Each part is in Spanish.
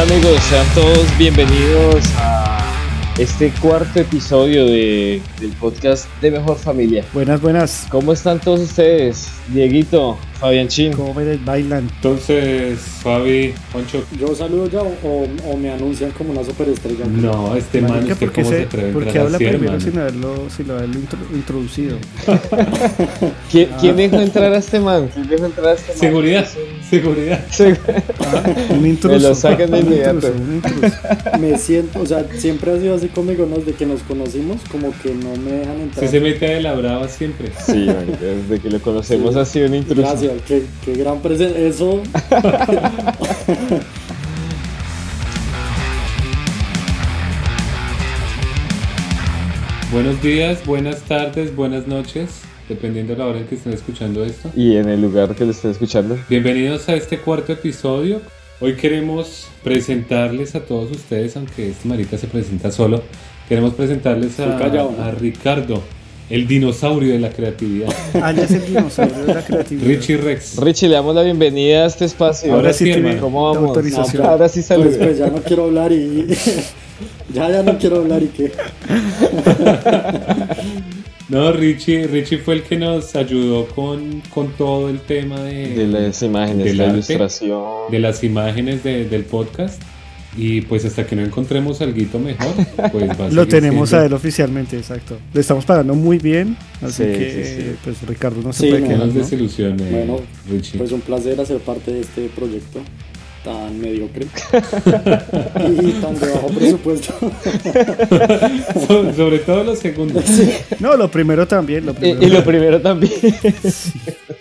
Bueno amigos, sean todos bienvenidos a este cuarto episodio de, del podcast de Mejor Familia. Buenas, buenas. ¿Cómo están todos ustedes? Dieguito, Fabián Chin. ¿Cómo me bailan? Entonces, Fabi, Poncho. ¿Yo saludo ya o, o me anuncian como una superestrella? No, este man, ¿usted ¿por qué se, se- atreve a por qué entrar habla así, primero sin haberlo, sin haberlo intro- introducido? ¿Quién, quién dejó entrar a este man? ¿Quién dejó entrar a este man? Seguridad, seguridad. Sí. Un intruso. Me lo sacan de inmediato. Me siento, o sea, siempre ha sido así conmigo, ¿no? Desde que nos conocimos, como que no me dejan entrar. Se se mete de la brava siempre. Sí, desde que lo conocemos Sí. ha sido un intruso. Gracias, qué, qué gran presencia. Eso, Buenos días, buenas tardes, buenas noches, dependiendo de la hora en que estén escuchando esto. Y en el lugar que lo estén escuchando. Bienvenidos a este cuarto episodio. Hoy queremos presentarles a todos ustedes, aunque este marica se presenta solo, queremos presentarles a, a Ricardo, el dinosaurio de la creatividad. Alias el dinosaurio de la creatividad. Richie Rex. Richie, le damos la bienvenida a este espacio. Ahora sí, tiene. ¿Cómo vamos? autorización. Ahora sí pues, saludos. pues ya no quiero hablar y. ya, ya no quiero hablar y qué. No, Richie, Richie fue el que nos ayudó con, con todo el tema de, de las imágenes, del la arte, ilustración. de las imágenes de- del podcast. Y pues hasta que no encontremos algo mejor, pues va a Lo tenemos a siendo- él oficialmente, exacto. Le estamos pagando muy bien, así Sí, que sí, sí. pues Ricardo no se Sí, puede no, quedar, nos ¿no? Bueno, Richie. Pues un placer hacer parte de este proyecto tan mediocre y tan de bajo presupuesto. So- sobre todo los segundos. No, lo primero también, lo Y, primero. y lo primero también.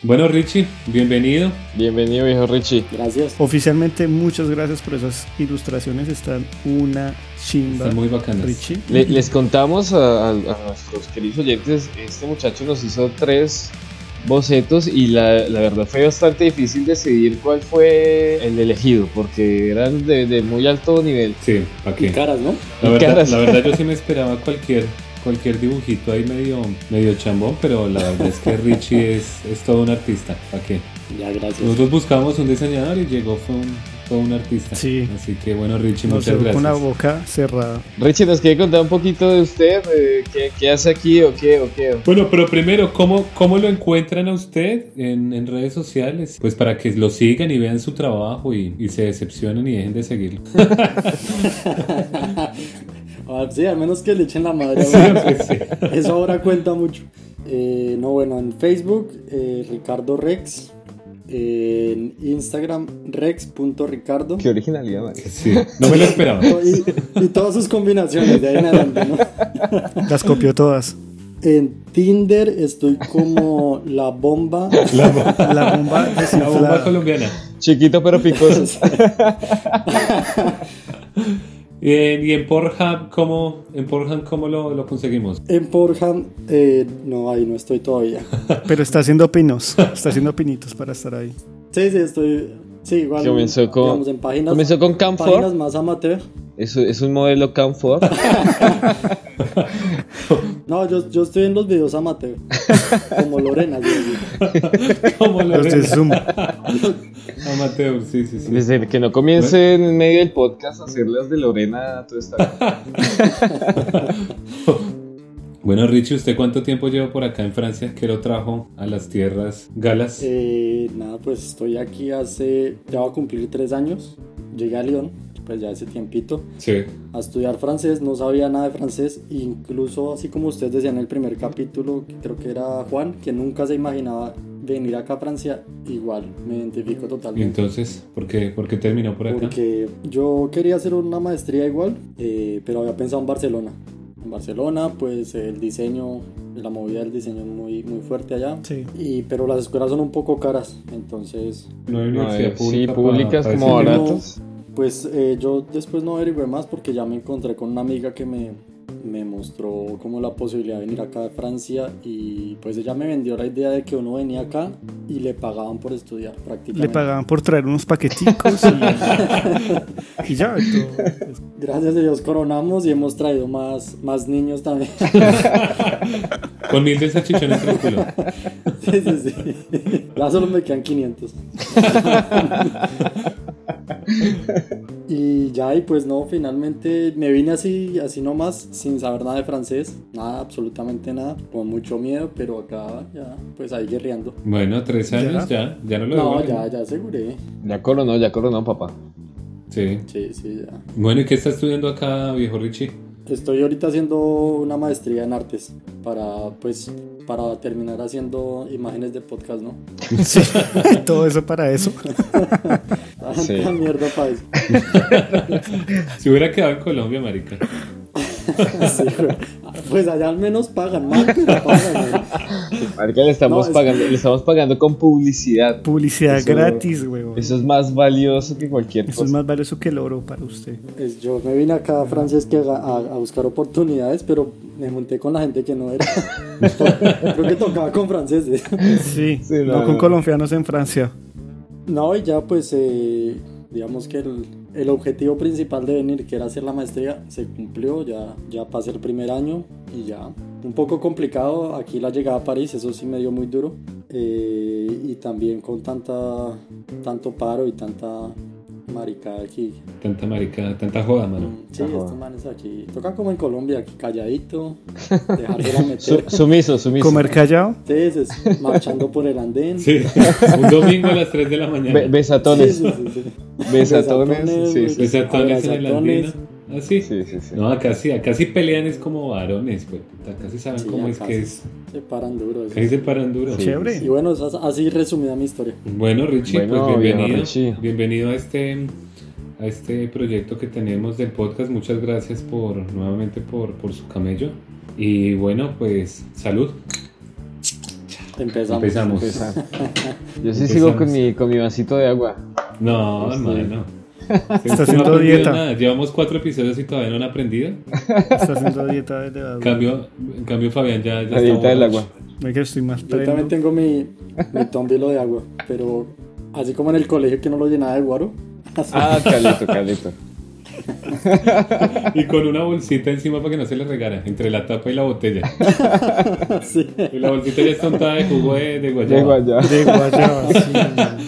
Bueno, Richie, bienvenido. Bienvenido, viejo Richie. Gracias. Oficialmente, muchas gracias por esas ilustraciones, están una chimba. Están muy bacanas. Richie. Le- les contamos a, a- a nuestros queridos oyentes, este muchacho nos hizo tres bocetos y la, la verdad fue bastante difícil decidir cuál fue el elegido, porque eran de, de muy alto nivel. Sí, ¿para Y caras, ¿no? La y verdad, caras. la verdad yo sí me esperaba cualquier cualquier dibujito ahí medio medio chambón, pero la verdad es que Richie es, es todo un artista. ¿Para qué? Ya, gracias. Nosotros buscábamos un diseñador y llegó fue un, fue un artista. Sí. Así que bueno, Richie, Nos muchas gracias. con la boca cerrada. Richie, ¿nos quiere contar un poquito de usted? Eh, ¿Qué, qué hace aquí o qué? O qué? Bueno, pero primero, ¿cómo, cómo lo encuentran a usted en, en redes sociales? Pues para que lo sigan y vean su trabajo y, y se decepcionen y dejen de seguirlo. Ah, sí, al menos que le echen la madre. Sí, pues sí. Eso ahora cuenta mucho. Eh, no, bueno, en Facebook, eh, Ricardo Rex. En Instagram, rex.ricardo. Qué originalidad, man. Sí, no me lo esperaba. Y, y todas sus combinaciones de ahí en adelante, ¿no? Las copió todas. En Tinder estoy como la bomba. La, bo- La bomba la bomba colombiana. Chiquito pero picoso. Y en, y en Pornhub, ¿cómo, en Pornhub, ¿cómo lo, lo conseguimos? En Pornhub, eh, no, ahí no estoy todavía. Pero está haciendo pinos. Está haciendo pinitos para estar ahí. Sí, sí, estoy. Sí, igual. Comenzó con- digamos, en páginas, comenzó con Camfor. páginas más amateur. Es, es un modelo Camfort. No, yo, yo estoy en los videos amateur. como Lorena. sí, sí. ¿Cómo lo Los de ven? Zoom. Amateur, sí, sí, sí. Desde que no comience en medio del podcast a hacer las de Lorena, todo está Bueno, Richie, ¿usted cuánto tiempo lleva por acá en Francia? ¿Qué lo trajo a las tierras galas? Eh, nada, pues estoy aquí hace. Ya va a cumplir tres años. Llegué a Lyon, pues ya hace tiempito. Sí. a estudiar francés, no sabía nada de francés, incluso así como ustedes decían en el primer capítulo, que creo que era Juan, que nunca se imaginaba venir acá a Francia, igual, me identifico ¿Y totalmente. entonces? ¿Por qué, por qué terminó por acá? Porque yo quería hacer una maestría igual, eh, pero había pensado en Barcelona. En Barcelona, pues el diseño, la movida del diseño es muy, muy fuerte allá. Sí. Y, pero las escuelas son un poco caras, entonces No hay A universidad ver, pública. sí, públicas como baratas. Pues eh, yo después no averigué más porque ya me encontré con una amiga que me, me mostró como la posibilidad de venir acá a Francia y pues ella me vendió la idea de que uno venía acá y le pagaban por estudiar prácticamente. Le pagaban por traer unos paqueticos y, y ya. y todo. Gracias a Dios coronamos y hemos traído más, más niños también. Con mil de el culo. sí, sí, sí. Ya solo me quedan 500. Y ya, y pues no, finalmente me vine así, así nomás, sin saber nada de francés, nada, absolutamente nada, con mucho miedo, pero acá ya, pues ahí guerreando. Bueno, tres años ya, ya, no lo No, devuelven. ya, ya aseguré. Ya coronó, ya coronó, papá. Sí. Sí, sí, ya. Bueno, ¿y qué está estudiando acá, viejo Richie? Estoy ahorita haciendo una maestría en artes para, pues, para terminar haciendo imágenes de podcast, ¿no? Sí, todo eso para eso. Sí. Tanta mierda para eso. Si hubiera quedado en Colombia, marica. Sí, güey. pues allá al menos pagan, mal, pero pagan, güey. Marica, le estamos, No, es- pagando, le estamos pagando con publicidad. Publicidad Eso- gratis, weón. Eso es más valioso que cualquier Eso es cosa. más valioso que el oro para usted. Es- Yo me vine acá a Francia es que a, a- a buscar oportunidades, pero me junté con la gente que no era. Creo que tocaba con franceses. Sí, Sí, no, no, con no. colombianos en Francia. No, y ya pues eh, digamos que el, el objetivo principal de venir, que era hacer la maestría, se cumplió, ya, ya pasé el primer año y ya. Un poco complicado aquí la llegada a París, eso sí me dio muy duro. Eh, y también con tanta, tanto paro y tanta maricada aquí. Tanta marica, tanta joda, mano. Sí, Ajá. estos manes aquí. Tocan como en Colombia, aquí calladito, dejarse la Su- meter. sumiso, sumiso. Comer callado. Es marchando por el andén. Sí, un domingo a las 3 de la mañana. Be- besatones. Sí, sí, sí, sí. Besatones. Sí, sí. Besatones en el Abrazatones. ¿Ah, sí? Sí, sí, sí. No, acá sí, acá sí pelean es como varones, pues. Acá sí saben Sí, cómo es que es. Se paran duro. Acá sí se paran duro. Sí. Chévere. Y bueno, así resumida mi historia. Bueno, Richie, Bueno, pues bienvenido. Richie. Bienvenido a este, a este proyecto que tenemos del podcast. Muchas gracias por nuevamente por, por su camello. Y bueno, pues salud. Empezamos. Empezamos. Yo sí sigo con mi, con mi vasito de agua. No, Sí. hermano. Está No haciendo ha aprendido dieta. nada. Llevamos cuatro episodios y todavía no han aprendido. Está haciendo dieta desde En cambio, en cambio Fabián ya, ya La está dieta del agua. Ve que estoy más Yo también prendo. tengo mi, mi tombilo de agua, pero así como en el colegio que no lo llenaba de guaro. así. Ah, calito, calito. Y con una bolsita encima para que no se le regara, entre la tapa y la botella. Sí. Y la bolsita ya está untada de jugo de, de De guayaba. guayaba. De guayaba, sí.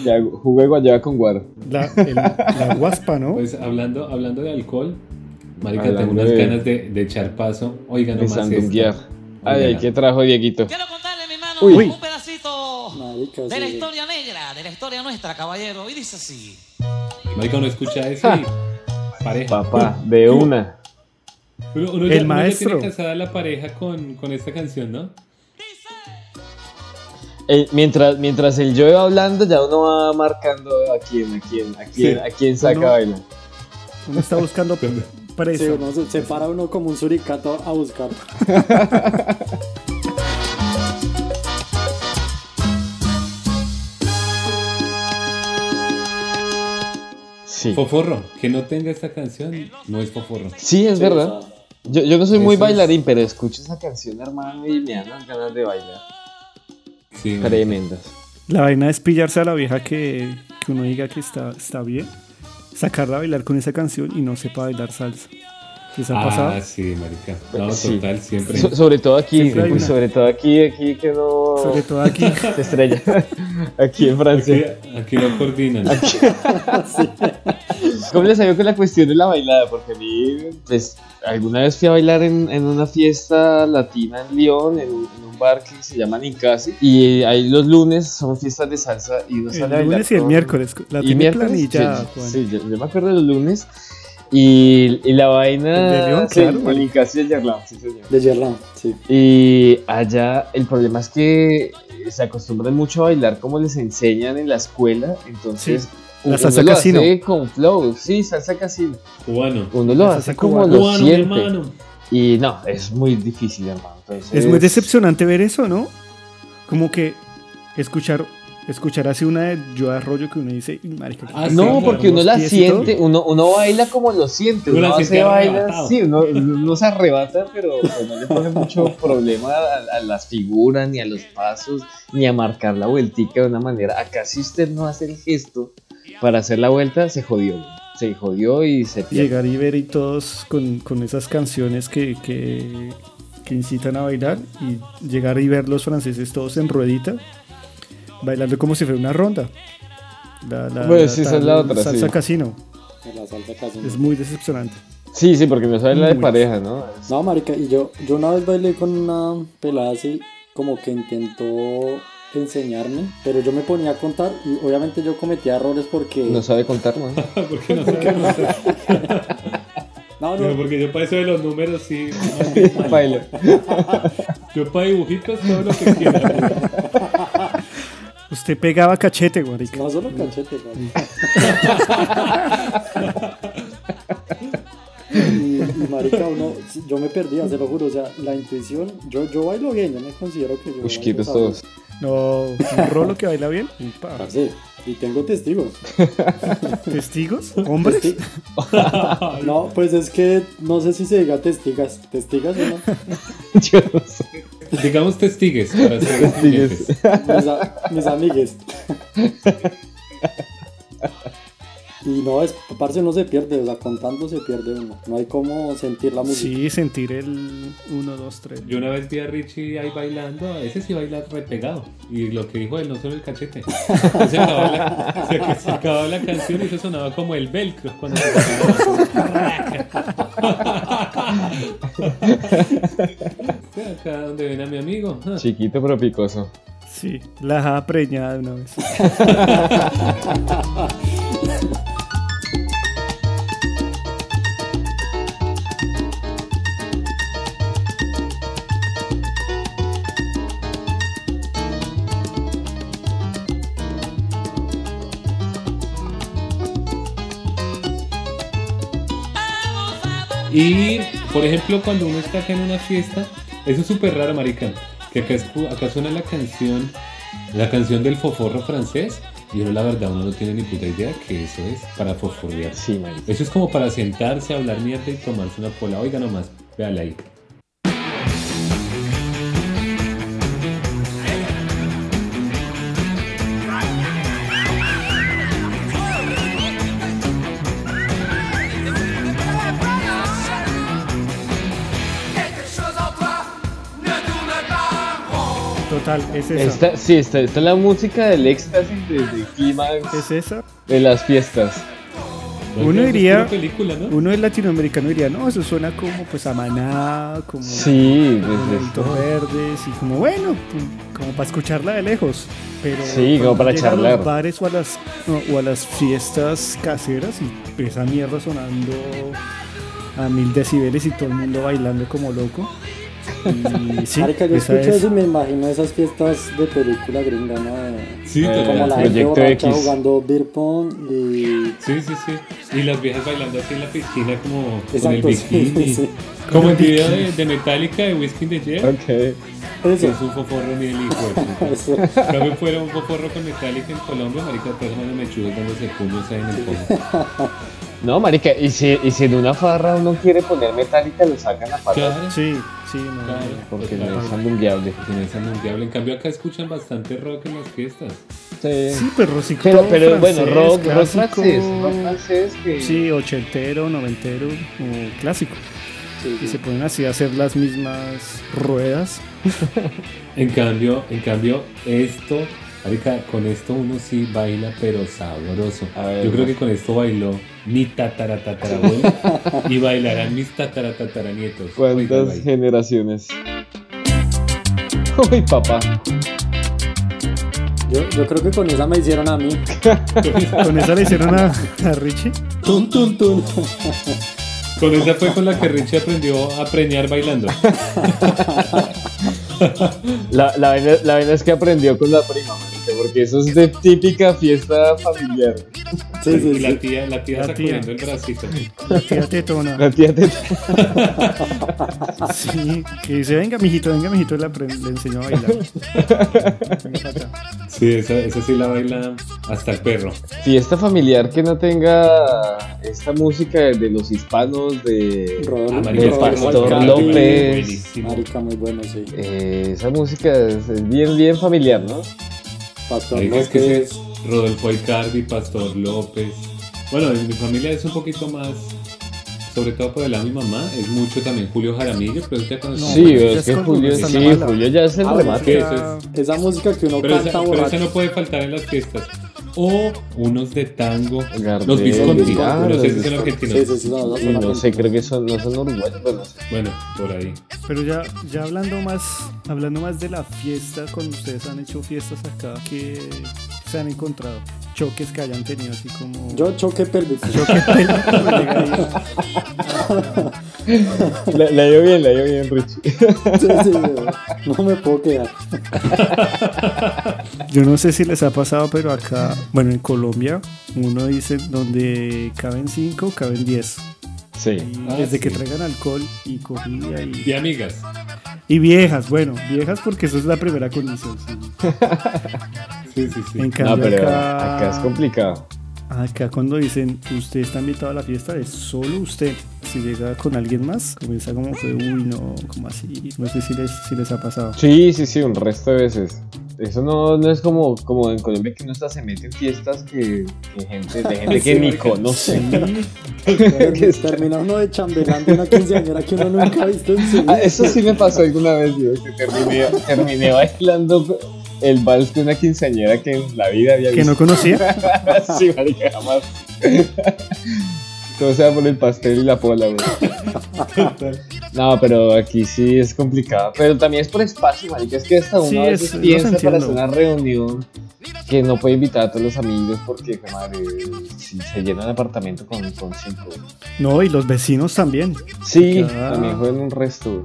Ya, jugué guayaba con guaro. La, el- la guaspa, ¿no? Pues hablando, hablando de alcohol, marica, Hablando tengo unas de- ganas de, de echar paso. Oigan, De nomás esto. Ay, ay. ¿qué trajo Dieguito? Quiero contarle, mi hermano, Uy. un pedacito Marica, de la historia negra, de la historia nuestra, caballero. Y dice así. Marica, uno escucha eso pareja. Papá, de una. Uno, uno El ya, uno ya maestro. tiene casada la pareja con, con esta canción, ¿no? Eh, mientras, mientras el yo iba hablando, ya uno va marcando a quién, a quién, a quién, Sí. a quién saca Uno- a bailar. Uno está buscando Sí, uno se, se para uno como un suricato a buscar. Sí. Foforro, que no tenga esta canción no es foforro. Sí, es Sí, verdad. Yo, yo no soy muy Eso es. bailarín, pero escucho esa canción, hermano, y me dan las ganas de bailar. Sí. Tremendas. La vaina es pillarse a la vieja que, que uno diga que está, está bien. Sacarla a bailar con esa canción y no sepa bailar salsa. ¿Les ha Ah, pasado? sí, marica. No, Sí. total, siempre. So- sobre todo aquí, Siempre una. sobre todo aquí, aquí que no Sobre todo aquí. se estrella. aquí en Aquí, Francia. aquí no coordinan. ¿Cómo les salió con la cuestión de la bailada? Porque a mí, pues, alguna vez fui a bailar en, en una fiesta latina en Lyon, en, un- en un bar que se llama Ninkasi. Y ahí los lunes son fiestas de salsa y uno sale a El bailar. lunes y el con- miércoles. La y miércoles, planillada, sí, Juan. Sí, yo, yo me acuerdo de los lunes. Y, y la vaina. De León, sí, claro, el. Ninkasi de Yerlan, sí, señor. De Gerland, sí. Y allá el problema es que se acostumbran mucho a bailar como les enseñan en la escuela. Entonces, Sí, la uno salsa lo casino. hace con flow. Sí, salsa casino. Cubano. Uno lo hace salsa como lo Cubano, siente. hermano. Y no, es muy difícil, hermano. Entonces, Es muy decepcionante ver eso, ¿no? Como que escuchar escuchar así una de yo arroyo que uno dice, "Uy, marica, Ah, No, porque uno la pies y todo". siente, uno, uno baila como lo siente, Uno uno, siente baila, arrebatado. sí, uno, uno se arrebata, pero no le pone mucho problema a, a las figuras, ni a los pasos, ni a marcar la vueltica de una manera. Acá si usted no hace el gesto para hacer la vuelta, se jodió, se jodió y se pierde. Llegar y ver y todos con, con esas canciones que, que, que incitan a bailar y llegar y ver los franceses todos en ruedita, bailando como si fuera una ronda. La, la- Pues la sí, esa es la otra, Salsa sí. casino. la salsa casi. no. Es muy decepcionante. Sí, sí, porque no sabe la de Muy. pareja, ¿no? No, marica, y yo, yo una vez bailé con una pelada así, como que intentó enseñarme, pero yo me ponía a contar y obviamente yo cometía errores porque... No sabe contar, ¿no? porque no sabe contar. No, Pero no, porque yo para eso de los números sí. Baila. Yo para dibujitos todo lo que quiera. Usted pegaba cachete, marica. no solo cachete, marica. y, y marica, uno, yo me perdía, se lo juro, o sea, la intuición, yo, yo bailo bien, yo me considero que yo... bailo Usquitos sabroso. todos. No, un rolo que baila bien. Pa. Parce, y tengo testigos. ¿Testigos? ¿Hombres? Testi- No, pues es que no sé si se diga testigas. ¿Testigas o no? Yo no sé. Digamos testigues para ser Testigues. Mis, a- mis amigues. Y no, es, parce, no se pierde, o sea, contando se pierde uno. No hay como sentir la música. Sí, sentir el 1, 2, 3. Yo una vez vi a Richie ahí bailando, a ese sí baila repegado. Y lo que dijo él, no solo el cachete. Se acababa la, se, se acababa la canción y eso sonaba como el velcro cuando se. Acá donde ven a mi amigo. ah. Chiquito pero picoso. Sí, la dejaba preñada de una vez. Y, por ejemplo, cuando uno está acá en una fiesta, eso es súper raro, marica. Que acá, escu- acá suena la canción, la canción del foforro francés. Y uno, la verdad, uno no tiene ni puta idea que eso es para fosforrear. Sí, marica. Eso es como para sentarse, hablar mierda y tomarse una pola. Oiga nomás, véala ahí. Total, es esa. Esta, sí, esta, esta es la música del éxtasis de, de clímax Es esa. de las fiestas. Uno diría- pura película, ¿no? Uno es latinoamericano diría, no, eso suena como pues a maná, como Sí, desde verdes y como bueno, como para escucharla de lejos. Pero Sí, como para llega a charlar. los bares o a las o a las fiestas caseras y esa mierda sonando a mil decibeles y todo el mundo bailando como loco. Y sí, Marica, yo escucho es. eso y me imagino esas fiestas de película gringa, ¿no? Sí, Eh. Como la gente borracha X. jugando beer pong y... Sí, sí, sí. Y las viejas bailando así en la piscina como con el Exacto, sí, bikini. sí. Como el video de, de Metallica de Whiskey in the Jar. Ok. Eso. es un foforro ni el hijo. También fuera un foforro con Metallica en Colombia, marica, todos los mechudos dándose puños ahí en el fondo. No, marica, y si, y si en una farra uno quiere poner metálica, lo sacan a patas. Claro, Sí, sí, no, claro. Porque total. no es andungueable. Que no es anunciable. En cambio acá escuchan bastante rock en las fiestas. Sí. Sí, pero sí, Pero, pero bueno, francés, rock, rock clásico, francés. Rock francés que. Sí, ochentero, noventero, clásico. Sí, Y sí. se ponen así a hacer las mismas ruedas. En cambio, en cambio, esto, marica, con esto uno sí baila, pero sabroso. Ver, Yo creo pues. que con esto bailó mi tataratatarabuelo y bailarán mis tataratataranietos. Oiga, ¿Cuántas baila. generaciones? Uy, papá. Yo, yo creo que con esa me hicieron a mí. Con esa le hicieron a, a Richie. Tun, tun, tun. Con esa fue con la que Richie aprendió a preñar bailando. La, la, la vaina es que aprendió con la prima, porque eso es de típica fiesta familiar. Sí, y sí, la sí. tía, la tía La sacudiendo tía. el bracito. La tía tetona. La tía te... Sí, que dice, venga, mijito, venga, mijito, le, enseñó a bailar. Venga para acá. Sí, esa, esa sí la baila hasta el perro. Fiesta familiar que no tenga esta música de los hispanos, de... Rodolfo, Ah, de Pastor López. Marica, muy bueno, sí. Eh, esa música es, es bien, bien familiar, ¿no? Pastor es que López. es Rodolfo Icardi, Pastor López. Bueno, en mi familia es un poquito más, sobre todo por el lado de mi mamá, es mucho también Julio Jaramillo, pero ya cuando No, sí, es que es cuando Julio, sí. Julio ya es el Ah, remate. es- Esa música que uno Pero canta esa, pero esa no puede faltar en las fiestas. O unos de tango. Gardel, Los Visconti. ah, no sé si son argentinos. Sí, sí, sí, no, no, Uy, no sé, creo que son, no son uruguayos, pero no sé. Bueno, por ahí. Pero ya, ya hablando más, hablando más de la fiesta, cuando ustedes han hecho fiestas acá, que se han encontrado choques que hayan tenido así como Yo choque perdí. choque la dio bien, la dio bien, Richie. Sí, sí, no me puedo quedar. Yo no sé si les ha pasado, pero acá, bueno, en Colombia, uno dice donde caben 5, caben 10. Sí. Y Ah, desde que traigan alcohol y comida y, Y amigas. Y viejas, bueno, viejas porque eso es la primera condición. sí. Sí, sí, sí. En No, cambio, pero acá, acá es complicado. Acá cuando dicen usted está invitado a la fiesta, es solo usted. Si llega con alguien más, comienza como que, uy, no, como así. No sé si les, si les ha pasado. Sí, sí, sí, un resto de veces. Eso no, no es como, como en Colombia que uno hasta se mete en fiestas que, que gente, de gente que Sí, ni conoce. Termi- Termina uno de chambelán de una quinceañera que uno nunca ha visto en su vida. Ah, eso sí me pasó alguna vez, yo que terminé, terminé bailando el vals de una quinceañera que en la vida había Que visto. no conocía. sí, marica, jamás. Todo sea por el pastel y la pola, güey. No, pero aquí sí es complicado. Pero también es por espacio, marica. Es que hasta uno Sí, a veces es- los piensa para hacer una reunión que no puede invitar a todos los amigos porque, madre, si se llena el apartamento con, con cinco. No, y los vecinos también. Sí, también juegan un resto.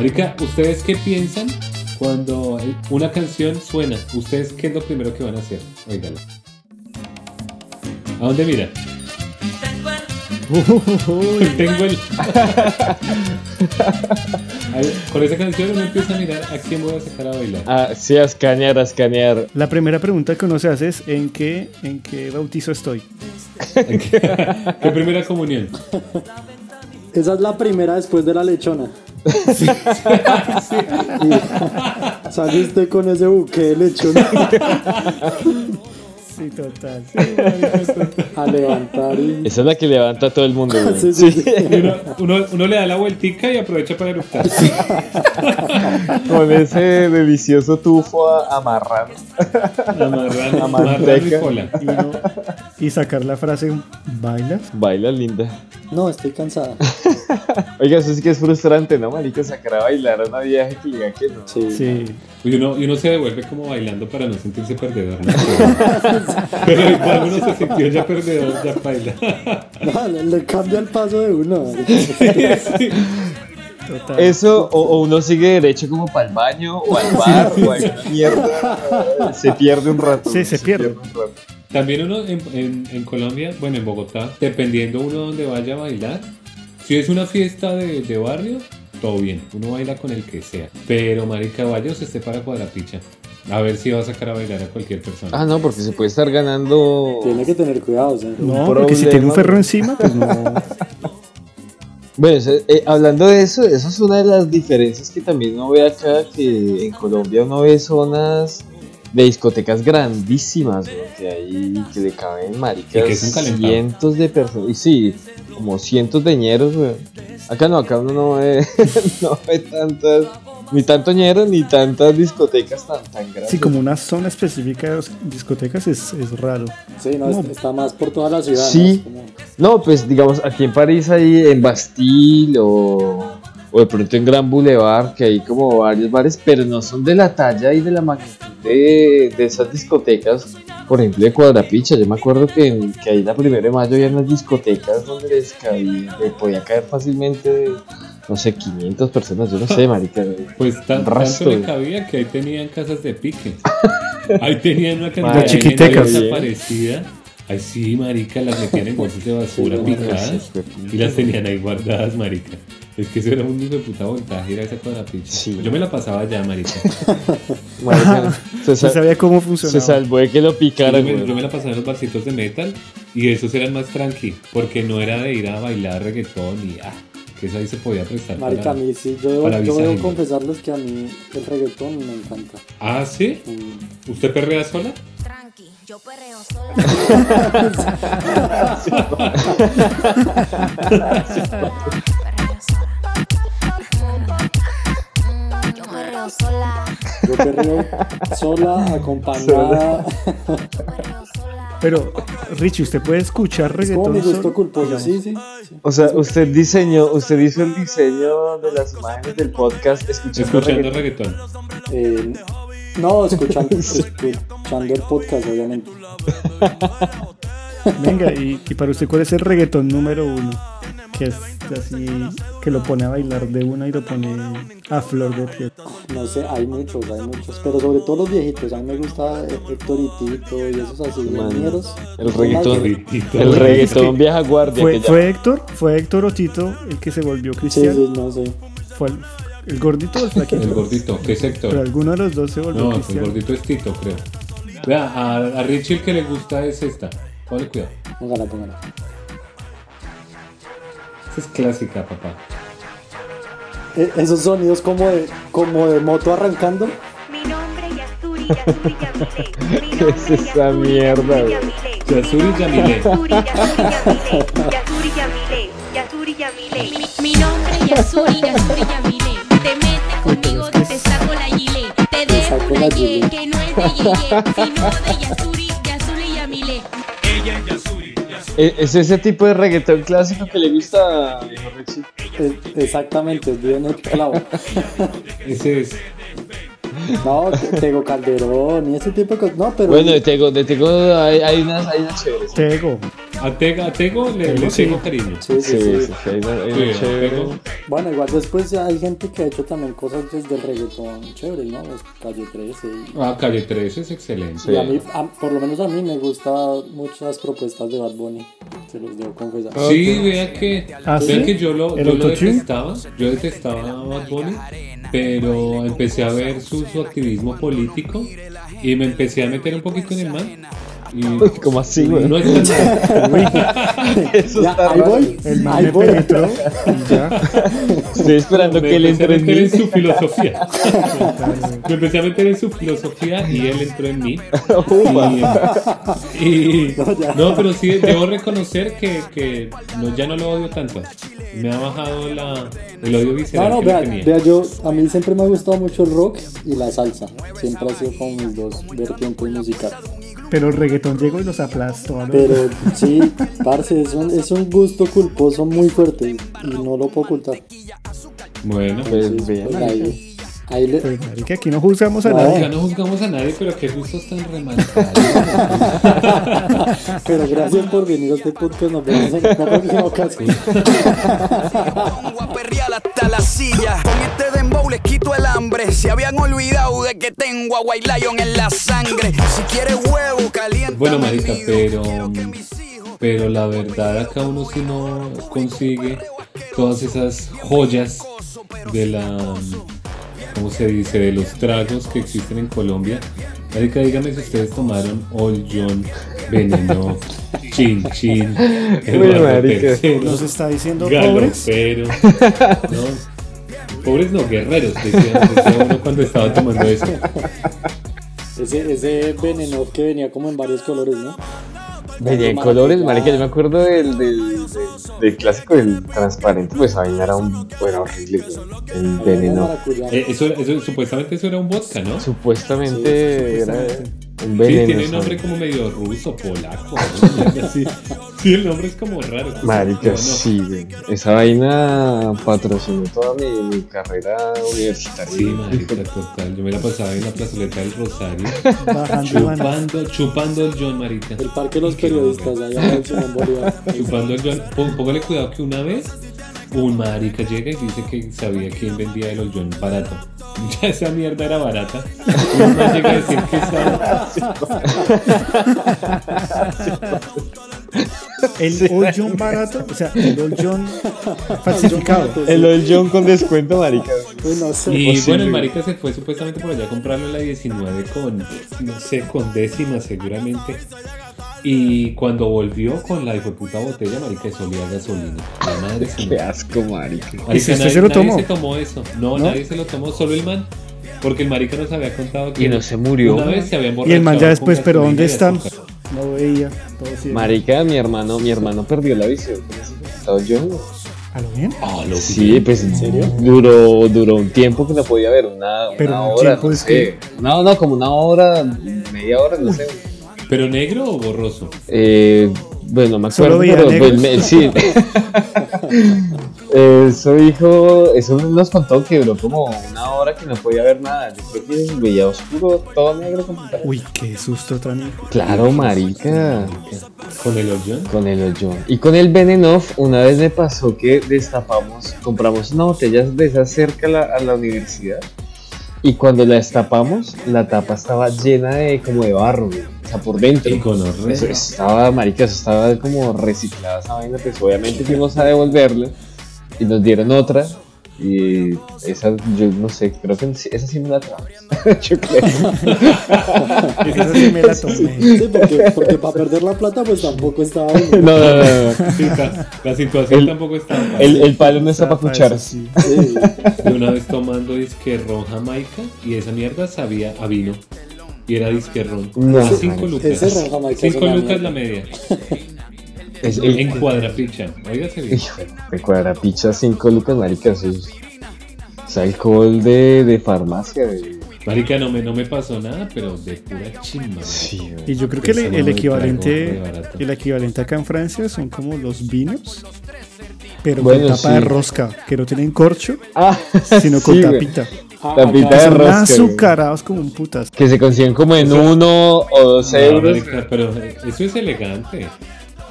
Marica, ¿ustedes qué piensan cuando una canción suena? ¿Ustedes qué es lo primero que van a hacer? Óigala. ¿A dónde mira? Tengo el. Ahí, Con esa canción uno empieza a mirar a quién voy a sacar a bailar. Ah, sí, a escanear, a escanear. La primera pregunta que uno se hace es ¿en qué, en qué bautizo estoy? ¿Qué primera comunión? Esa es la primera después de la lechona. Usted con ese buque de lechona Sí, total. a levantar y... Esa es la que levanta a todo el mundo. güey. Sí, sí, sí. Uno, uno- uno le da la vueltica y aprovecha para eructar. Con ese delicioso tufo a-. Amarrar, La amarrar cola. Y, uno- y sacar la frase ¿bailas? Baila linda. No, estoy cansada. Oiga, eso sí que es frustrante, ¿no, marica? Sacar a bailar a una vieja que diga que no. Sí. Sí. Y uno, y uno se devuelve como bailando para no sentirse perdedor. ¿no? Pero igual uno se sintió ya perdedor, ya baila. No, le, le cambia el paso de uno. Sí. Total. Eso, o, o uno sigue derecho como para el baño, o al bar, o a mierda. Se pierde un rato. Sí, se pierde. un rato. También uno en, en- en Colombia, bueno, en Bogotá, dependiendo uno donde vaya a bailar, si es una fiesta de, de barrio, todo bien, uno baila con el que sea. Pero, marica, vaya usted esté para cuadrapicha. A ver si va a sacar a bailar a cualquier persona. Ah, no, porque se puede estar ganando. Tiene que tener cuidado. o sea, No, un porque si tiene un ferro encima, pues no. Bueno, eh, hablando de eso, eso es una de las diferencias que también uno ve acá, que en Colombia uno ve zonas de discotecas grandísimas, güey, que ahí que le caben maricas cientos de personas, y sí, como cientos de ñeros, güey. Acá no, acá uno no ve, no ve tantas, ni tanto ñeros, ni tantas discotecas tan, tan grandes. Sí, como una zona específica de discotecas es, es raro. Sí, no, está más por toda la ciudad. ¿no? Sí. Como- No, pues digamos, aquí en París hay en Bastille o, o de pronto en Gran Boulevard, que hay como varios bares, pero no son de la talla y de la magnitud de, de esas discotecas. Por ejemplo, de Cuadrapicha, yo me acuerdo que, en- que ahí la primera de mayo había unas discotecas donde les cabía, le podía caer fácilmente, no sé, 500 personas, yo no sé, marica. Pues tan- tanto le cabía que ahí tenían casas de pique. Ahí tenían una cantidad de chiquitecas. desaparecida. Ay, sí, marica, las metían en bolsas de basura picadas y las tenían ahí guardadas, marica. Es que eso era un hijo de puta voltaje, era esa cuadrapicha. Sí. Yo me la pasaba ya, marica. Marica, se, sabía cómo se funcionaba. salvó de que lo picaran, yo me la pasaba en los barcitos de metal y esos eran más tranqui, porque no era de ir a bailar reggaetón y ah, que eso ahí se podía prestar Marica, a mí sí, yo debo, yo debo confesarles que a mí el reggaetón me encanta. Ah, ¿sí? Mm, ¿Usted perrea sola? Tranqui, yo perreo sola. Perreo sola. Perreo sola. Yo perreo sola, acompañada. Pero, Richie, ¿usted puede escuchar Es como reggaetón? mi gusto solo? culposo, Digamos. sí, sí. sí. O sea, usted diseñó, usted hizo el diseño de las imágenes del podcast escuchando, Escuchando reggaetón. reggaetón. Eh, no, escuchando, escuchando el podcast, obviamente. Venga, y, y para usted, ¿cuál es el reggaetón número uno? Que es así, que lo pone a bailar de una y lo pone a flor de piel. No sé, hay muchos, hay muchos. Pero sobre todo los viejitos. A mí me gusta Héctor y Tito y esos así, Man, ñeros. el reggaetón. El reggaetón vieja guardia. ¿Fue, que ya- fue Héctor? ¿Fue Héctor o Tito el que se volvió Sí, cristiano? sí, no sé. ¿Fue el, el gordito o el flaquito? El gordito, ¿qué Pero sector? alguno de los dos se volvió No, el cristiano. gordito es Tito, creo. Vea, a, a Richie el que le gusta es esta. Ponle cuidado. Póngala, póngala. Es clásica, papá. Eh, esos sonidos como de, como de moto arrancando. Mi nombre es Yasuri, Yasuri Yamile. Mi ¿Qué nombre es esa mierda, Yasuri Yasuri Yamile. Yasuri Yamile. Yasuri Yamile. Mi, nombre es Yasuri, Yasuri Yamile. Te metes conmigo, te saco la gile. Te dejo una la ye gile. que no es de Yeye, sino de Yamile. ¿Es es ese tipo de reggaetón clásico que le gusta a exactamente, es bien el clavo. Ese es. No, Tego Calderón y ese tipo de cosas. No, pero. Bueno, de Tego, de Tego hay, hay unas, hay unas chéveres. Tego. A Tego, a Tego le, le sí. tengo cariño. Sí, sí, Sí, sí. chévere. Tego. Bueno, igual después hay gente que ha hecho también cosas desde el reggaetón chéveres, ¿no? Es Calle 13. Y, Ah, Calle 13 es excelente. Sí. y a mí, a- por lo menos a mí me gustan muchas propuestas de Bad Bunny. Se los debo confesar. Sí, vea que, ¿Ah, vea sí? que yo lo, ¿El yo lo detestaba, yo detestaba a Bad Bunny, pero empecé a ver su, su activismo político y me empecé a meter un poquito en el man. Y ¿Cómo así, güey? no Eso Ya, está ahí raro. voy. El man Ahí voy. penetró y ya. Estoy esperando me que él empecé a entre en meter mí. en su filosofía. me empecé a meter en su filosofía y él entró en mí. Y, y- No, no, pero sí debo reconocer que, que no, ya no lo odio tanto. Me ha bajado la, el odio No, visceral no, que le vea, tenía. vea, yo, a mí siempre me ha gustado mucho el rock y la salsa. Siempre ha sido como mis dos vertientes musicales. Pero el reggaetón llegó y los aplastó. a los- Pero sí, parce, es un, es un gusto culposo muy fuerte y no lo puedo ocultar. Bueno, Pues Entonces, bien, pues, ahí, ahí le- Pues, marica, aquí no juzgamos a No. nadie. ya no juzgamos a nadie, pero qué gustos tan remarcables. Pero gracias por venir a este podcast. Nos vemos en la próxima ocasión. Pongo a perrear hasta la silla. Les quito el hambre. Se habían olvidado de que tengo a White Lion en la sangre. Si quieres huevo, caliente. Bueno, marica, pero pero la verdad acá uno si no consigue todas esas joyas de la ¿cómo se dice? de los tragos que existen en Colombia. Marica, dígame si ustedes tomaron Old John, Veneno, Chin Chin, Eduardo marica. III, Nos está diciendo pobres. Galopero. No, pobres no, guerreros, decía, decía uno cuando estaba tomando eso. Ese, ese veneno que venía como en varios colores, ¿no? Venía en colores, marica, yo me acuerdo del, del, del, del clásico del transparente, pues ahí era un, bueno, horrible, el veneno. Eh, eso, eso, supuestamente eso era un vodka, ¿no? Supuestamente era un Sí, veneno. tiene nombre como medio ruso, polaco. ¿no? Sí, sí, el nombre es como raro. Marica, No, no. sí, güey. Esa vaina patrocinó toda mi, mi carrera universitaria. Sí, marica, total. Yo me la pasaba en la plazoleta del Rosario, Bajando chupando, chupando el John, marica. El parque de los periodistas, allá en el Simón Bolívar. Chupando el John. Pó- Póngale cuidado que una vez un marica llega y dice que sabía quién vendía el John barato. Ya esa mierda era barata. Man llega a decir que esa... El Old John barato, o sea, el Old John falsificado. El Old John con descuento, marica. No sé. Y Posible. bueno, el marica se fue supuestamente por allá a comprarlo en la 19 con, no sé, con décimas seguramente. Y cuando volvió con la hijo de puta botella, marica, eso olía a gasolina. La madre se Qué asco, marica. Marica, ¿Y si usted nadie, se lo nadie tomó? se tomó eso. No, ¿No? nadie se lo tomó, solo el man. Porque el marica nos había contado que Y no se murió. una vez se había Y el man ya después, pero ¿dónde azúcar. No veía. Todo. Marica, mi hermano, mi hermano perdió la visión. resultado yo. ¿A lo bien? Ah, lo Sí, pues en serio. Duró, duró un tiempo que no podía ver una, Pero una un hora. No, sé. no, no, como una hora, media hora, no sé. ¿Pero negro o borroso? Eh, bueno, no me ¿Solo acuerdo, pero pues, me- sí. Eso dijo, eso nos contó que duró como una hora que no podía ver nada. Yo creo que veía oscuro, todo negro completamente. Uy, qué susto tan. Claro, marica. ¿Con el hoyón? Con el hoyón. Y con el Venenoff, una vez me pasó que destapamos, compramos una botella de esas cerca a la, a la universidad. Y cuando la destapamos, la tapa estaba llena de como de barro, güey. O sea, por dentro. Y. Eso estaba, marica, eso estaba como reciclada esa vaina. Pues obviamente fuimos a devolverla y nos dieron otra. Y esa, yo no sé, creo que esa sí me la trabamos. yo creo. Esa sí me la tomé. Sí, porque, porque para perder la plata pues tampoco estaba bien. No, no, no. no. Sí, la, la situación El- tampoco estaba fácil. El, el palo no está para escuchar. sí. Sí. De una vez tomando disque ron jamaica y esa mierda sabía a vino. Y era disque ron. No, a 5 marica. lucas. Ese ron jamaica es 5 una lucas la media. Es el, En cuadrapicha. Óigase bien. De cuadrapicha 5 lucas, marica, eso es, es alcohol de, de farmacia. De... Marica, no me, no me pasó nada, pero de pura chimba. Sí, Y yo creo que el, el equivalente el equivalente acá en Francia son como los vinos, pero Bueno, con tapa de rosca, que no tienen corcho, Ah, sino con sí, tapita. Ah, Tapita acá- de rosca, azucarados como un putas. Que se consiguen como en uno o dos No, euros. marica, pero eso es elegante.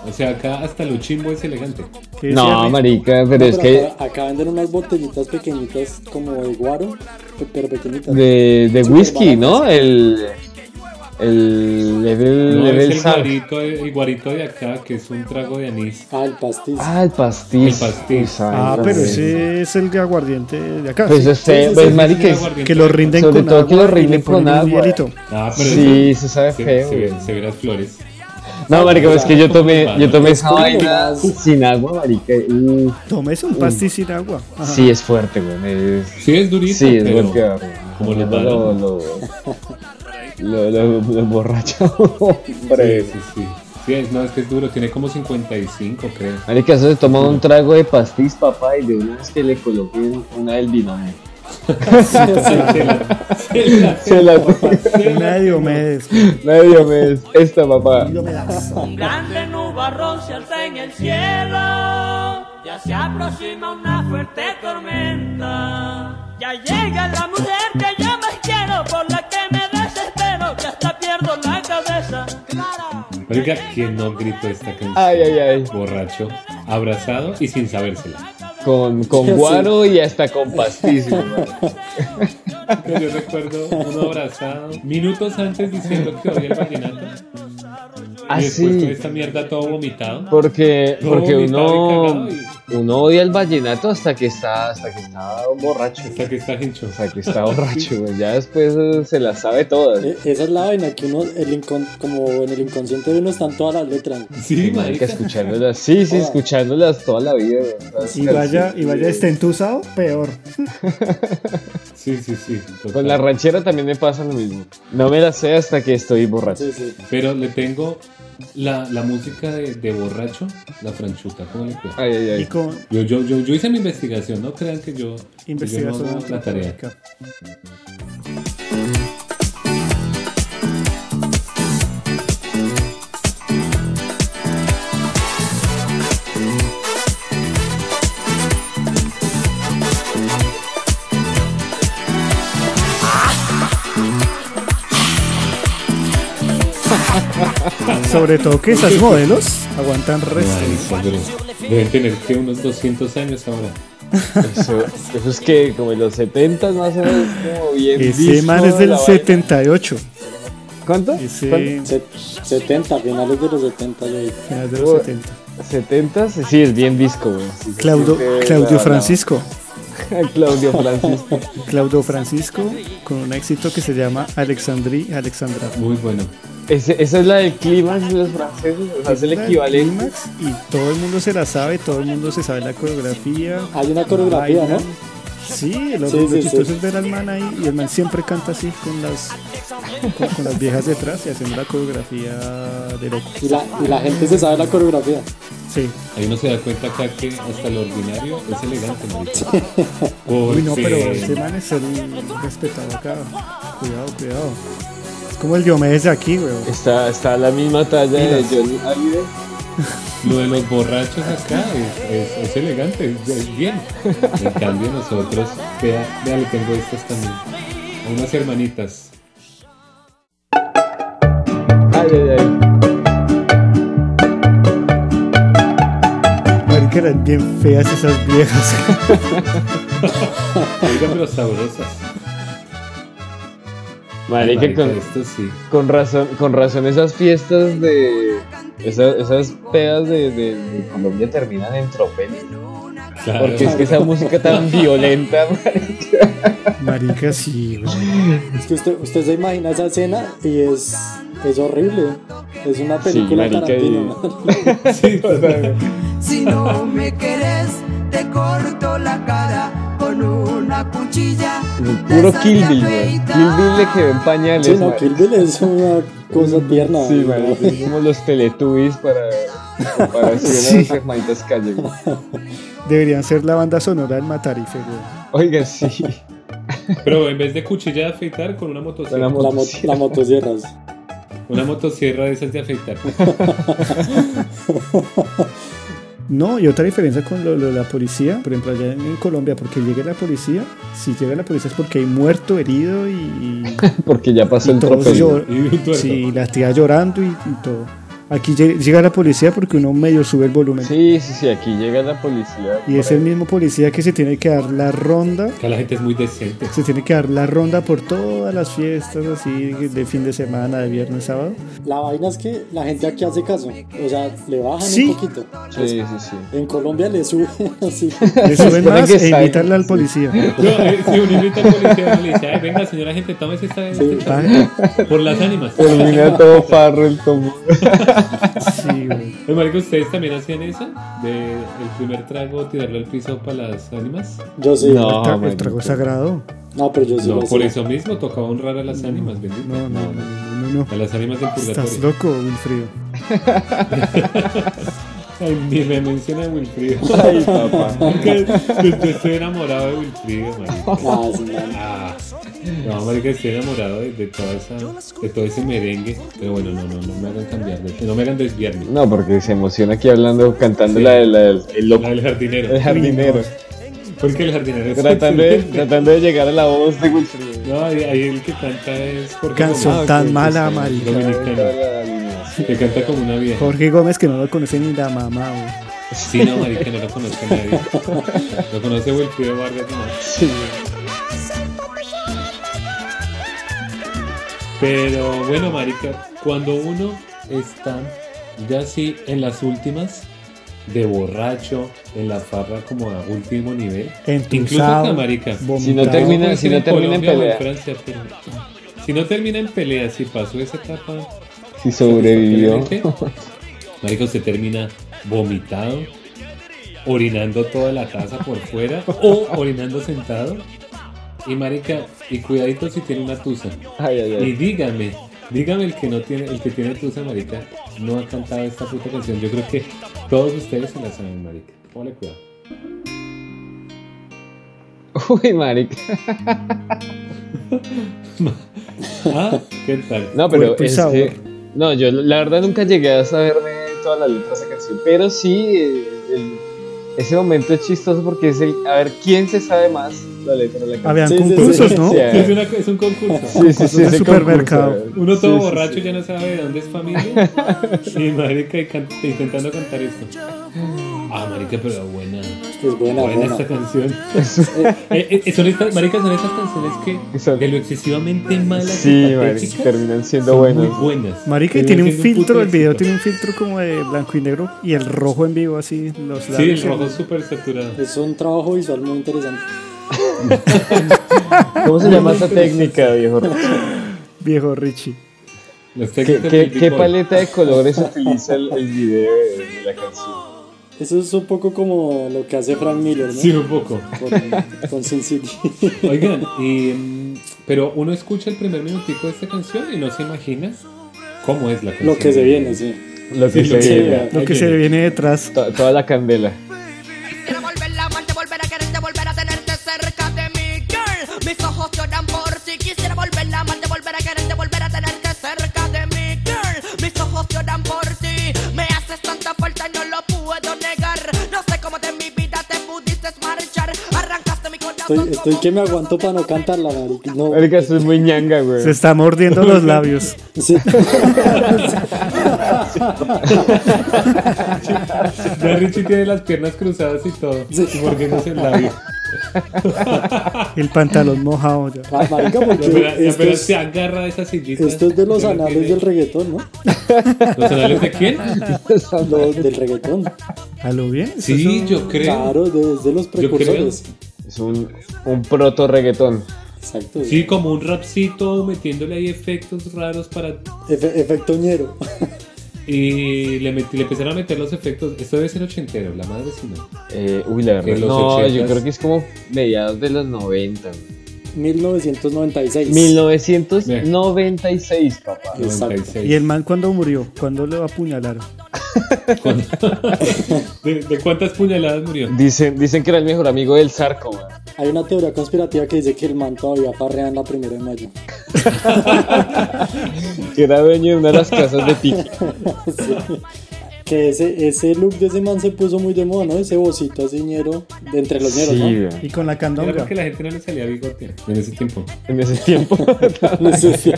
O sea, acá hasta lo chimbo es elegante. ¿Qué decía No, marica, pero No, es pero que acá, acá venden unas botellitas pequeñitas como de guaro, pe- pero pequeñitas. de, de whisky, ¿no? El. El. Level, No, level es el guarito, el guarito de acá, que es un trago de anís. Ah, el pastiz. Ah, el pastiz. El pastiz. Ah, pero ese es el aguardiente de acá. Pues sí. es feo, sí, pues sí, marica, es- que lo rinden sobre con todo agua que lo rinden con agua. Ah, pero Sí, eso- se sabe se, feo, se, ve- se ve las flores. No, marica, es que yo tomé, yo tomé Es esa vaina sin agua, marica. y, Tomes un pastiz sin agua. Ajá. sí, es fuerte, güey. es- Sí, es durito, Sí, es pero como los lo, lo, lo, lo, lo borracho. Sí, Hombre. sí, sí. Sí, es, no, es que es duro, tiene como 55, creo. Marica, eso se toma un trago de pastiz, papá, y de una vez que le coloquen una del binomio. Se la- Una de Diomedes. Medio mes. Esta, papá. Un grande nubarrón se alza en el cielo. Ya se aproxima una fuerte tormenta. Ya llega la mujer que yo más quiero, por la que me desespero, que hasta pierdo la cabeza. Clara. Oiga, ¿quién no gritó esta canción? Ay, ay, ay. Borracho, abrazado y sin sabérsela. Con, con Sí. guaro y hasta con pastiz. güey. Yo recuerdo uno abrazado minutos antes diciendo que odia el vallenato. Ah, y después sí. con esta mierda todo vomitado. Porque, Todo porque vomitado uno, uno odia el vallenato hasta que está, hasta que está borracho. Hasta que está hincho. Hasta que está borracho, güey. Ya después eh, se las sabe todas. Eh, Esa es la vaina que uno, el incon- como en el inconsciente de uno están todas las letras. Sí, Marica, escuchándolas. Sí, sí, escuchándolas toda la vida. Y vaya, y vaya estentusado, peor. Sí, sí, sí. total. Con la ranchera también me pasa lo mismo. No me la sé hasta que estoy borracho. Sí, sí. Pero le tengo la, la música de, de borracho, la franchuta. ¿Cómo le? Ay, ay, Y ay. con Yo, yo, yo, yo hice mi investigación, no crean que yo, que yo no investigación hago la tarea. antropológica. Sobre todo que esas modelos aguantan resto. Marica, pero deben tener que unos 200 años ahora. Eso, eso es que como en los 70 más o menos como bien Ese disco man es del la vaina. 78. ¿Cuánto? Ese Se- 70, finales de los 70. yo digo. final de los Oh, 70. 70 sí es bien disco, güey. Sí, Claudio, Claudio la- Francisco. la- Claudio Francisco. Claudio Francisco con un éxito que se llama Alexandrí Alexandra. Muy bueno. Ese- esa es la del clímax de los franceses, o sea, es el equivalente. clímax Y todo el mundo se la sabe, todo el mundo se sabe la coreografía. Hay una coreografía, bailan. ¿no? Sí, lo, Sí, sí, chistoso sí. es ver al man ahí y el man siempre canta así con las con, con las viejas detrás y haciendo la coreografía de loco. Y la, y la gente se sabe la coreografía. Sí. Ahí uno se da cuenta acá que hasta lo ordinario es elegante, marica. Uy, no, pero Porque- ese man es el respetado acá. Cuidado, cuidado. Como el Diomedes de aquí, weón. Está, está a la misma talla de. Johnny Hallyday. Lo de los borrachos acá es, es- es elegante, es, es bien. En cambio nosotros, vea, vea, le tengo estas también. Unas hermanitas. Ay, ay, ay. Marica, eran bien feas esas viejas. Oigan, pero sabrosas. Marica, Marica, con, esto sí. con razón, con razón esas fiestas de... Esas, esas pedas de, de- de Colombia terminan en tropel. Claro. Porque es que esa música tan violenta, marica. Marica, sí. Es que usted, usted se imagina esa escena y es, es horrible. Es una película Tarantino. Sí, total. Si no me quieres, te corto la cara cuchilla. Puro Kill Bill, weón. Kill Bill le quedó en pañales, Sí, no. Kill Bill es una cosa tierna. Sí, es como los Teletubbies para... Para Sí. las hermanitas calle, güey. Deberían ser la banda sonora del Matarife. Oiga, sí. Pero en vez de cuchilla de afeitar, con una motosierra. la La, mo- la motosierras. Una motosierra de esas de afeitar. No, y otra diferencia con lo, lo de la policía, por ejemplo, allá en, en Colombia, porque llega la policía, si llega la policía es porque hay muerto, herido y, y, Porque ya pasó y el todos llor- Y. Sí, la tía llorando y, y todo. Aquí lle- llega la policía porque uno medio sube el volumen. Sí, sí, sí, aquí llega la policía. Y es el mismo policía que se tiene que dar la ronda, Acá la gente es muy decente. se tiene que dar la ronda por todas las fiestas así de fin de semana, de viernes, sábado. La vaina es que la gente aquí hace caso. O sea, le bajan Sí. un poquito. Sí, sí, sí. En Colombia le suben así. Le suben más que e invitarle al policía. No, eh, si uno invita al policía, le dice, "Ay, venga señora gente, tómese esta este chorro por las ánimas. ánimas". todo farrell. Sí, güey. Marica, ¿ustedes también hacían esa? De el primer trago tirarlo al piso para las ánimas. Yo sí. No. El tra- el trago sagrado. No, pero yo sí No, lo por eso mismo tocaba honrar a las ánimas, bendito. No, no, no, no. A las ánimas del Estás purgatorio. loco, Wilfrido. Ay, ni me menciona a Wilfrido. Ay, papá. Yo, yo estoy enamorado de Wilfrido, marica. Ah, no. Ah, no, marica, estoy enamorado de, de toda esa, de todo ese merengue. Pero bueno, no, no, no me hagan cambiar, de, no me hagan desviarme. No, porque se emociona aquí hablando, cantando Sí. la, la, del- el loco. La del jardinero. El jardinero. Porque el jardinero es Tratando de, tratando de llegar a la voz de Wilfrido. No, ahí, ahí el que canta es Jorge Canción tan ok, mala, marica. dominicano. Sí. Que canta como una vieja. Jorge Gómez que no lo conoce ni la mamá, güey. Sí, no, marica, no lo conoce nadie. Lo conoce Wilfrido Vargas nomás. Pero bueno, marica, cuando uno está ya así en las últimas, de borracho, en la farra como a último nivel, incluso Entusado, acá, marica. Si no termina- si no termina en pelea. Francia, pero si no termina en pelea, si pasó esa etapa Si sobrevivió. marica, usted termina vomitado, orinando toda la casa por fuera o orinando sentado. Y marica, y cuidadito si tiene una tusa. Ay, ay, Y dígame, dígame el que no tiene, el que tiene tusa, marica, no ha cantado esta puta canción. Yo creo que todos ustedes se la saben, marica. Póngale cuidado. Uy, marica. Ah, ¿qué tal? No, pero es que... No, yo la verdad nunca llegué a saberme todas las letras de esa canción. Pero sí, el- ese momento es chistoso porque es el... A ver, ¿quién se sabe más la letra de la canción? Habían Sí, concursos, sí. ¿no? Sí, Sí, es, una- es un concurso. Sí, sí, sí. de ese supermercado. concurso. Uno todo borracho sí. ya no sabe de dónde es familia. Y marica y can- intentando cantar esto. Ah, marica, pero buena. Es buena, Buena buena. esta canción. Eh, eh, son estas, marica, son estas canciones que Son- de lo excesivamente malas Sí, y marica, terminan siendo son buenas. muy buenas. Marica, y tiene un filtro, el video tiene un filtro como de blanco y negro y el rojo en vivo así, los Sí, el rojo súper saturado. Es un trabajo visual muy interesante. ¿Cómo se llama esa técnica, viejo? Viejo Richie. ¿Qué, qué- paleta de colores utiliza el, el video de, de la canción? Eso es un poco como lo que hace Frank Miller, ¿no? Sí, un poco. Con, con Sin City. Oigan, y, pero uno escucha el primer minutico de esta canción y no se imagina cómo es la canción. Lo que se viene, sí. Lo que Sí, se lo que- viene. Lo que se viene detrás. To- Toda la candela. Quisiera volverla a amarte, volver a quererte, volver a tenerte cerca de mí, girl. Mis ojos lloran por ti. Quisiera volverla a amarte, volver a quererte, volver a tenerte cerca de mí, girl. Mis ojos lloran por ti. Estoy, estoy que me aguanto para no cantarla, marica. No. Marica, esto es muy ñanga, güey. Se está mordiendo los labios. Sí. Ya Richie tiene las piernas cruzadas y todo. Y mordiéndose el labio. El pantalón mojado ya. Ah, marica, porque apenas, ya esto apenas es, se agarra esa sillita. esto es de los anales tiene- del reggaetón, ¿no? ¿Los anales de quién? Lo- del reggaetón. ¿A lo bien? Sí, yo creo. Claro, desde los creo. Es un, un proto reggaetón. Exacto. Sí, como un rapcito metiéndole ahí efectos raros para... Efe- efecto ñero. Y le, empezaron a meter los efectos. Esto debe ser ochentero, la madre si no. Eh, uy, la verdad. No, yo 80s. creo que es como mediados de los 90. 1996. 1996, papá. Exacto. 96. ¿Y el man cuándo murió? ¿Cuándo lo apuñalaron? ¿Cuándo? ¿De, de cuántas puñaladas murió? Dicen, dicen que era el mejor amigo del Zarco, güey. Hay una teoría conspirativa que dice que el man todavía farrea en la primera de mayo. Que era dueño de una de las casas de Tiki. Sí. Que ese, ese look de ese man se puso muy de moda, ¿no? Ese bocito así ñero, de entre los ñeros, Sí, ¿no? Y con la Era candonga. porque la gente no le salía bigote en ese tiempo. En ese tiempo. Sí, sí.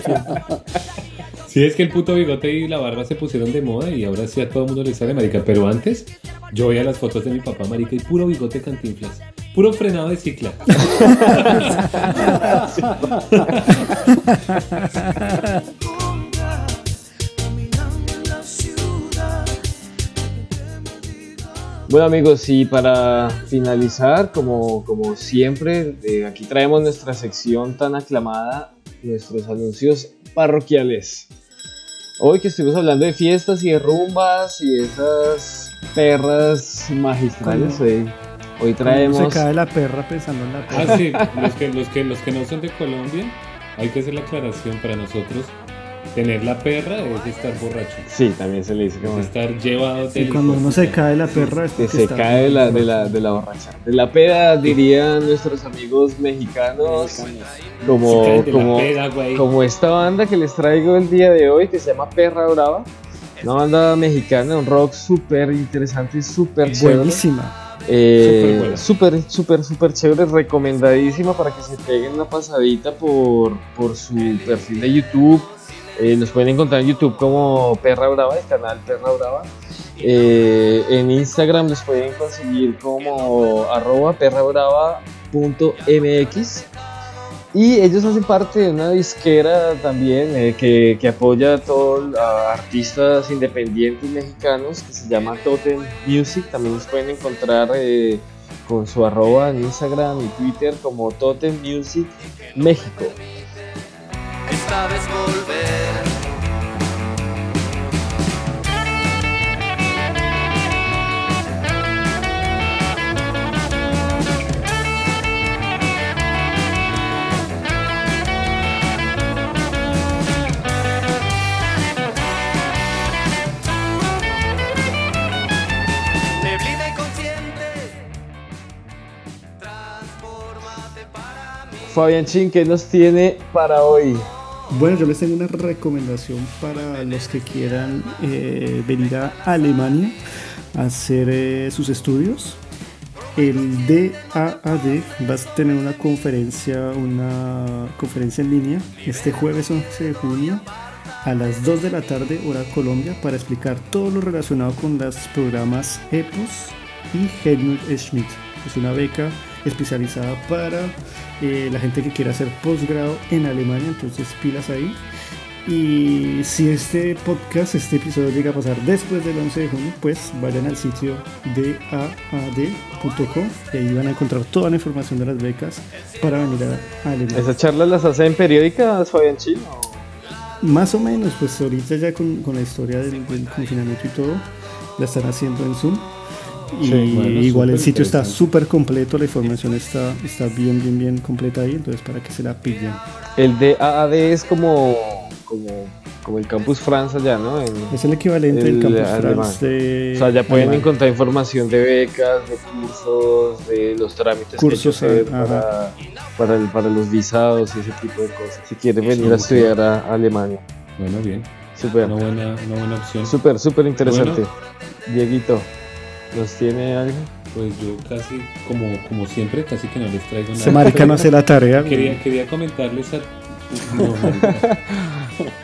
Sí, es que el puto bigote y la barba se pusieron de moda y ahora sí a todo el mundo le sale marica. Pero antes, yo veía las fotos de mi papá marica y puro bigote cantinflas. Puro frenado de cicla. Bueno amigos, y para finalizar, como, como siempre, eh, aquí traemos nuestra sección tan aclamada, nuestros anuncios parroquiales. Hoy que estuvimos hablando de fiestas y de rumbas y de esas perras magistrales, eh, hoy traemos... Se cae la perra pensando en la perra. Ah, sí, los que, los, que, los que no son de Colombia, hay que hacer la aclaración para nosotros. Tener la perra es estar borracho. Sí, también se le dice como Es estar llevado Y del cuando uno se cae la perra es que porque se está- cae de la, de, la, de la borracha. De la peda, dirían nuestros amigos mexicanos, como, como, peda, como esta banda que les traigo el día de hoy, que se llama Perra Brava. Una banda mexicana, un rock súper interesante, súper chévere. Buenísima. Eh, súper, súper, súper chévere, recomendadísima para que se peguen una pasadita por, por su perfil de YouTube. Eh, nos pueden encontrar en YouTube como Perra Brava, el canal Perra Brava. Eh, en Instagram los pueden conseguir como arroba perrabrava.mx. Y ellos hacen parte de una disquera también eh, que, apoya a todos a artistas independientes mexicanos que se llama Totem Music. También los pueden encontrar eh, con su arroba en Instagram y Twitter como Totem Music México. Esta vez volver. Fabián Chin, ¿qué nos tiene para hoy? Bueno, yo les tengo una recomendación para los que quieran eh, venir a Alemania a hacer eh, sus estudios. El DAAD va a tener una conferencia, una conferencia en línea este jueves 11 de junio a las 2 de la tarde hora Colombia para explicar todo lo relacionado con los programas EPOS y Helmut Schmidt. Es una beca especializada para eh, la gente que quiera hacer posgrado en Alemania, entonces pilas ahí. Y si este podcast, este episodio llega a pasar después del 11 de junio, pues vayan al sitio de aad.com y ahí van a encontrar toda la información de las becas para venir a, Alemania. ¿Esas charlas las hacen periódicas, Fabián Chin? o- Más o menos, pues ahorita ya con, con la historia del, del confinamiento y todo, la están haciendo en Zoom. Y Sí, bueno, igual el sitio está súper completo, la información está, está bien, bien, bien completa ahí, entonces para que se la pillen. El DAAD es como, como, como el Campus France allá, ¿no? En- Es el equivalente del el Campus alemán. France de O sea, ya pueden alemán. encontrar información de becas, de cursos, de los trámites Cursos, que hay que hacer ajá. para, para, el- para los visados y ese tipo de cosas. Si quieren venir Sí, a estudiar a, a Alemania. Bueno, bien. Súper, Una buena, una buena opción. súper, súper interesante. Bueno. Dieguito, ¿nos tiene algo? Pues yo casi, como, como siempre, casi que no les traigo nada. Ese marica no hace la tarea. Quería, quería comentarles a... No, marica.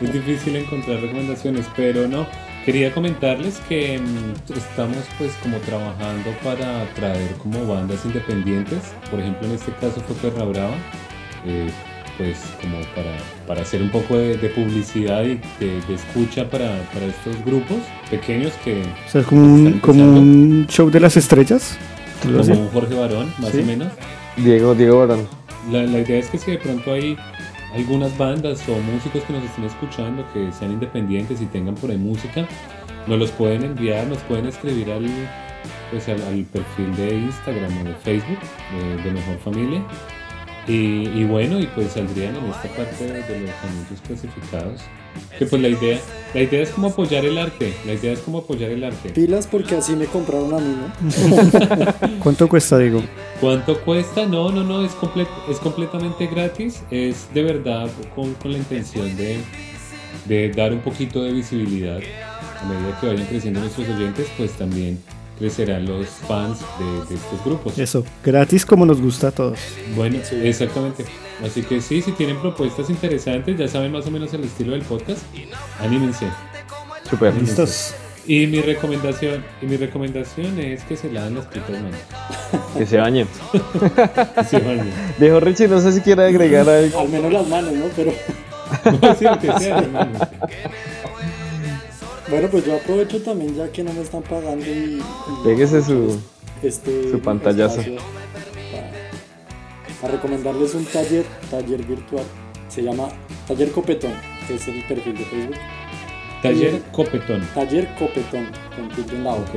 es difícil encontrar recomendaciones, pero no. Quería comentarles que mm, estamos pues como trabajando para traer como bandas independientes. Por ejemplo, en este caso fue Perra Brava. eh, pues como para, para hacer un poco de, de publicidad y de, de escucha para, para estos grupos pequeños que O sea, es como un, como un show de las estrellas. Como un Jorge Barón, más Sí. o menos. Diego, Diego Barón. La, la idea es que si de pronto hay algunas bandas o músicos que nos estén escuchando que sean independientes y tengan por ahí música, nos los pueden enviar, nos pueden escribir al, pues al, al perfil de Instagram o de Facebook de, de Mejor Familia. Y, y bueno, y pues saldrían en esta parte de, de los anuncios clasificados. Que pues la idea, la idea es como apoyar el arte, la idea es como apoyar el arte. Pilas porque así me compraron a mí, ¿no? ¿Cuánto cuesta, digo? ¿Cuánto cuesta? No, no, no, es, comple- es completamente gratis. Es de verdad con, con la intención de, de dar un poquito de visibilidad. A medida que vayan creciendo nuestros oyentes, pues también crecerán los fans de, de estos grupos. Eso, gratis como nos gusta a todos. Bueno, exactamente. Así que sí, si tienen propuestas interesantes, ya saben más o menos el estilo del podcast, anímense. Súper. anímense. Listos. Y mi recomendación, y mi recomendación es que se laven las putas manos. Que se bañen. Se bañen. Viejo Richie, no sé si quiere agregar algo. Al menos las manos, ¿no? Pero Sí, aunque sea, hermano. Bueno, pues yo aprovecho también ya que no me están pagando y... y Péguese su, este su pantallazo. Para, para recomendarles un taller, taller virtual. Se llama Taller Copetón, que es el perfil de Facebook. Taller Copetón. Taller Copetón, con tilde en la O. Ok.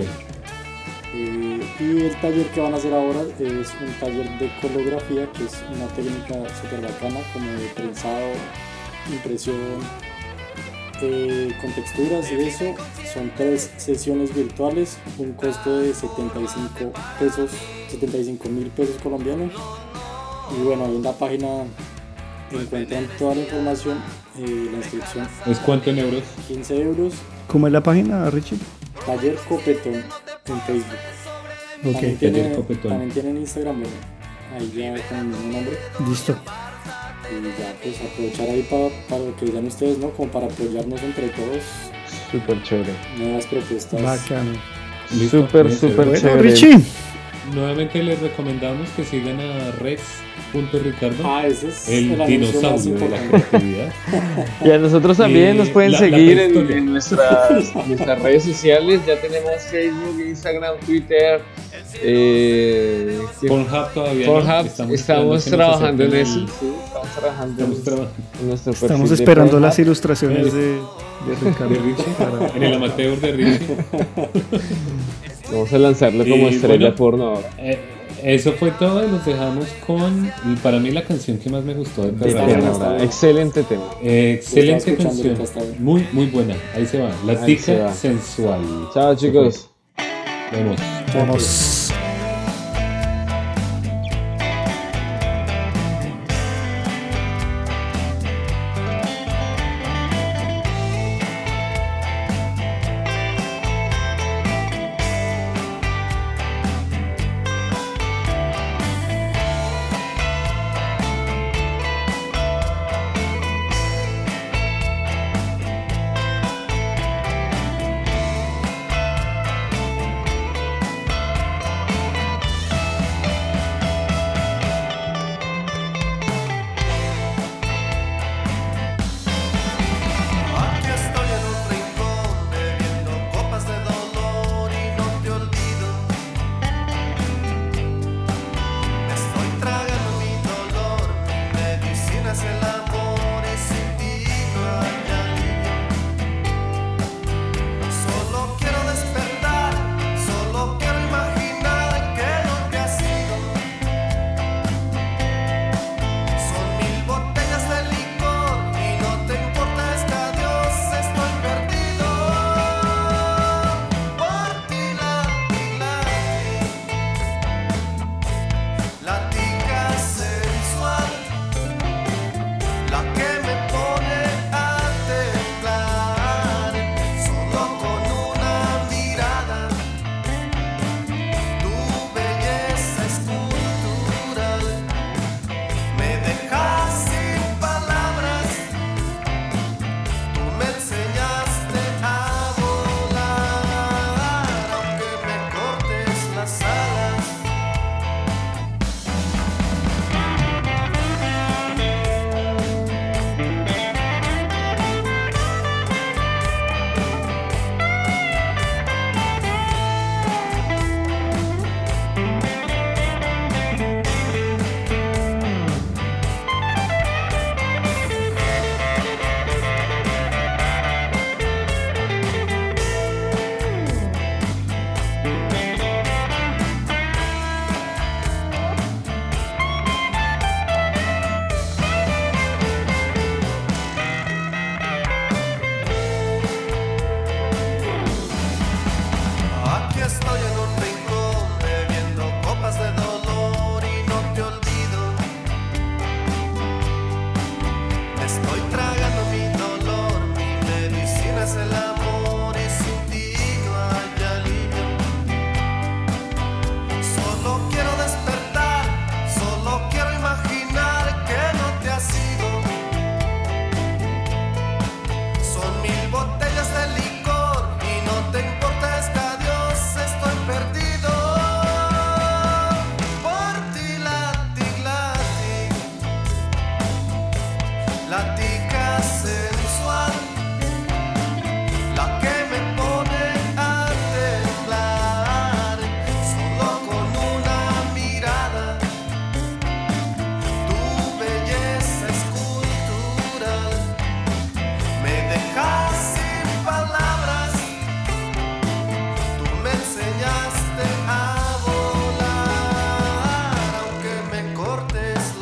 Eh, y el taller que van a hacer ahora es un taller de colografía, que es una técnica súper bacana, como de prensado, impresión con texturas y eso. Son tres sesiones virtuales, un costo de 75 pesos, 75 mil pesos colombianos. Y bueno, ahí en la página encuentran toda la información, eh, la inscripción ¿Es cuánto en euros? 15 euros, ¿Cómo es la página, Richie? taller Copetón en Facebook. Ok, También, Taller tiene, Copetón. también tienen Instagram, bueno, ahí ya con el mismo nombre. listo. Y ya pues aprovechar ahí para, para lo que digan ustedes, ¿no? Como para apoyarnos entre todos, Súper chévere. nuevas propuestas. Bacano. Súper, súper chévere. Bueno, chévere. Richie. Nuevamente les recomendamos que sigan a Rex.ricardo, Ah, ese es el, dinosaurio de la creatividad. Y a nosotros también nos pueden la- la seguir en, nuestras, nuestras redes sociales. Ya tenemos Facebook, Instagram, Twitter. Eh, ¿qué- Pornhub todavía Pornhub. no. Estamos, trabajando en eso. el- sí, estamos trabajando en- Estamos en Estamos esperando las ilustraciones Es- de, de Ricardo. de Richie, para- en el amateur de Richie. Vamos a lanzarlo como Y estrella bueno, porno ahora. Eh, eso fue todo y nos dejamos con, para mí, la canción que más me gustó de De Perra. Excelente tema. Eh, excelente canción. Muy, muy buena. Ahí se va. La tica sensual. Chao chicos. Vemos. Vamos.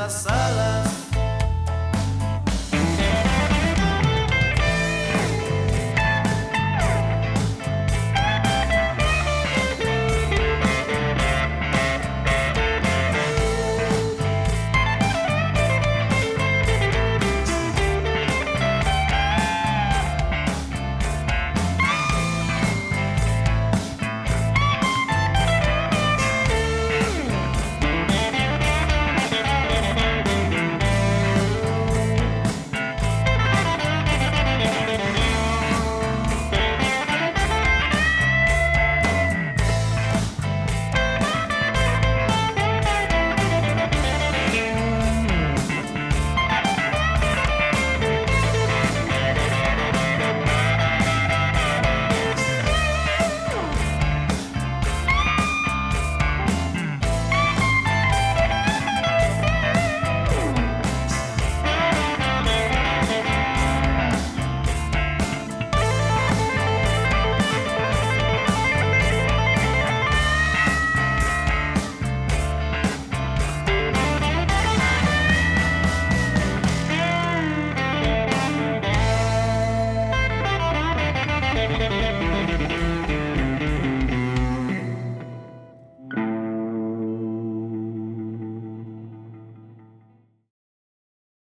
coração.